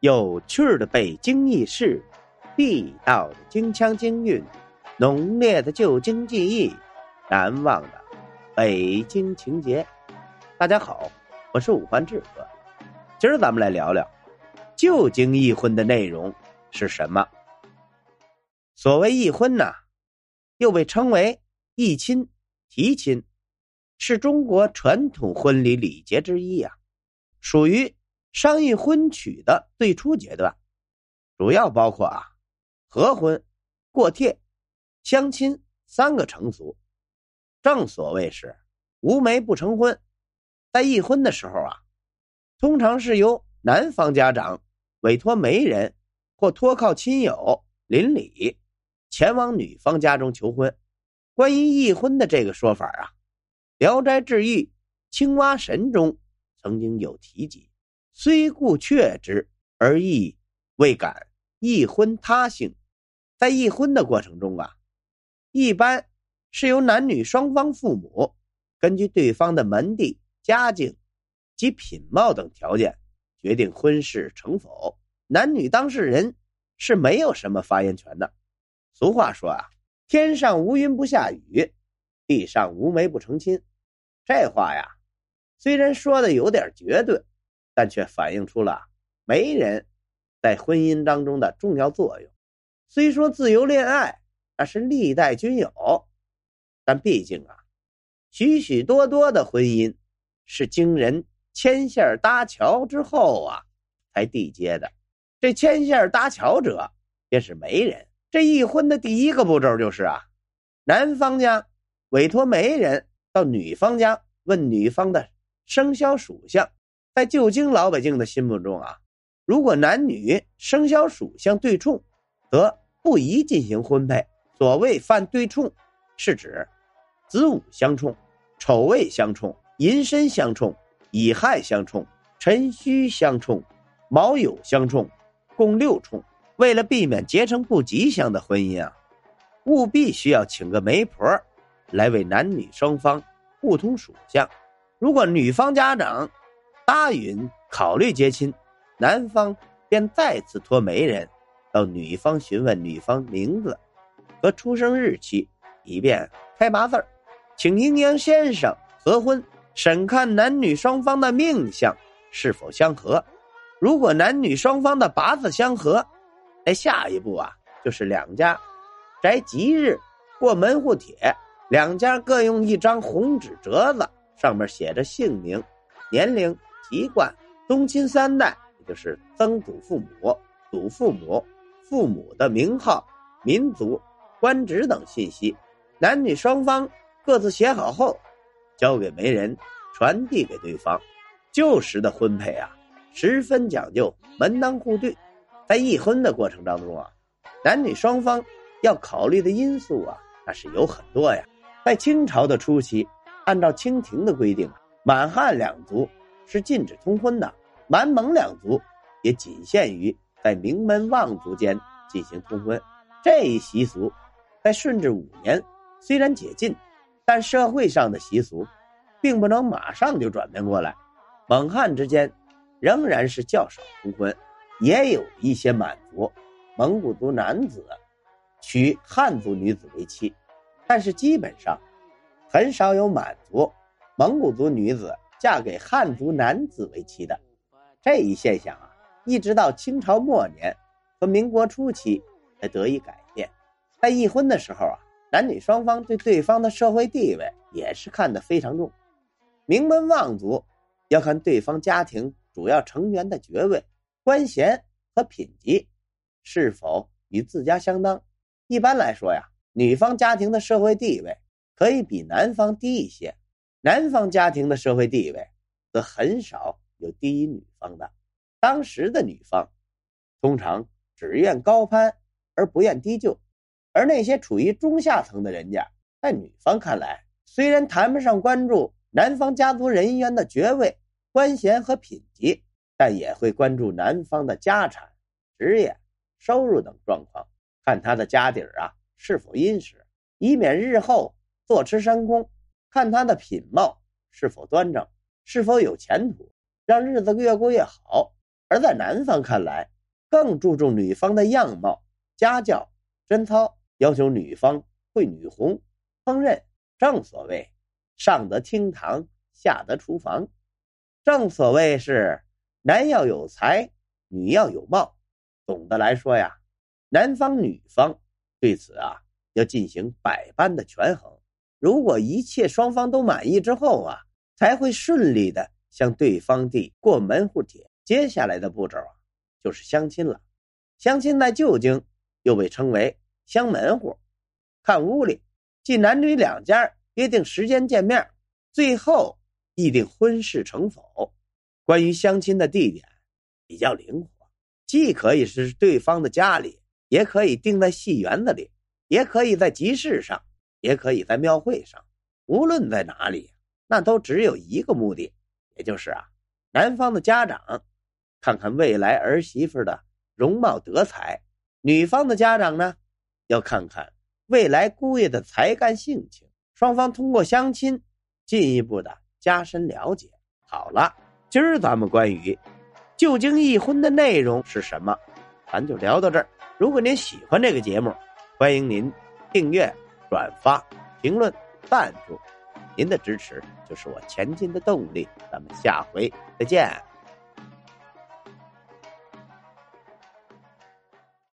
有趣的北京轶事，地道的京腔京韵，浓烈的旧京记忆，难忘的北京情节。大家好，我是五环志哥，今儿咱们来聊聊旧京议婚的内容是什么。所谓议婚呐，又被称为议亲、提亲，是中国传统婚礼礼节之一呀，属于。商议婚娶的最初阶段，主要包括啊，合婚、过帖、相亲三个成俗。正所谓是无媒不成婚。在议婚的时候啊，通常是由男方家长委托媒人或托靠亲友邻里前往女方家中求婚。关于议婚的这个说法啊，《聊斋志异·青蛙神》中曾经有提及。虽故却之，而亦未敢议婚他姓。在议婚的过程中啊，一般是由男女双方父母根据对方的门第、家境及品貌等条件决定婚事成否。男女当事人是没有什么发言权的。俗话说啊：“天上无云不下雨，地上无媒不成亲。”这话呀，虽然说的有点绝对。但却反映出了媒人在婚姻当中的重要作用。虽说自由恋爱那是历代均有，但毕竟啊，许许多多的婚姻是经人牵线搭桥之后啊才缔结的。这牵线搭桥者便是媒人。这一婚的第一个步骤就是啊，男方家委托媒人到女方家问女方的生肖属相。在旧京老百姓的心目中啊，如果男女生肖属相对冲，则不宜进行婚配。所谓犯对冲，是指子午相冲、丑未相冲、寅申相冲、乙亥相冲、辰戌相冲、卯酉相冲，共六冲。为了避免结成不吉祥的婚姻啊，务必需要请个媒婆来为男女双方互通属相。如果女方家长，答允考虑结亲，男方便再次托媒人到女方询问女方名字和出生日期，以便开八字请阴阳先生合婚，审看男女双方的命相是否相合。如果男女双方的八字相合，那下一步啊就是两家宅吉日，过门户帖，两家各用一张红纸折子，上面写着姓名、年龄。籍贯、宗亲三代，也就是曾祖父母、祖父母、父母的名号、民族、官职等信息，男女双方各自写好后，交给媒人传递给对方。旧时的婚配啊，十分讲究门当户对。在议婚的过程当中啊，男女双方要考虑的因素啊，那是有很多呀。在清朝的初期，按照清廷的规定，满汉两族。是禁止通婚的，满蒙两族也仅限于在名门望族间进行通婚。这一习俗在顺治五年虽然解禁，但社会上的习俗并不能马上就转变过来。蒙汉之间仍然是较少通婚，也有一些满族、蒙古族男子娶汉族女子为妻，但是基本上很少有满族、蒙古族女子。嫁给汉族男子为妻的这一现象啊，一直到清朝末年和民国初期才得以改变。在议婚的时候啊，男女双方对对方的社会地位也是看得非常重。名门望族要看对方家庭主要成员的爵位、官衔和品级是否与自家相当。一般来说呀，女方家庭的社会地位可以比男方低一些。男方家庭的社会地位，则很少有低于女方的。当时的女方，通常只愿高攀而不愿低就，而那些处于中下层的人家，在女方看来，虽然谈不上关注男方家族人员的爵位、官衔和品级，但也会关注男方的家产、职业、收入等状况，看他的家底儿啊是否殷实，以免日后坐吃山空。看他的品貌是否端正，是否有前途，让日子越过越好。而在男方看来，更注重女方的样貌、家教、贞操，要求女方会女红、烹饪。正所谓，上得厅堂，下得厨房。正所谓是，男要有才，女要有貌。总的来说呀，男方女方对此啊要进行百般的权衡。如果一切双方都满意之后啊，才会顺利的向对方递过门户帖。接下来的步骤啊。就是相亲了，相亲在旧京又被称为相门户，看屋里，即男女两家约定时间见面，最后议定婚事成否。关于相亲的地点比较灵活，既可以是对方的家里，也可以定在戏园子里，也可以在集市上，也可以在庙会上。无论在哪里，那都只有一个目的，也就是啊，男方的家长。看看未来儿媳妇的容貌德才，女方的家长呢，要看看未来姑爷的才干性情。双方通过相亲，进一步的加深了解。好了，今儿咱们关于旧京一婚的内容是什么，咱就聊到这儿。如果您喜欢这个节目，欢迎您订阅、转发、评论、赞助，您的支持就是我前进的动力。咱们下回再见。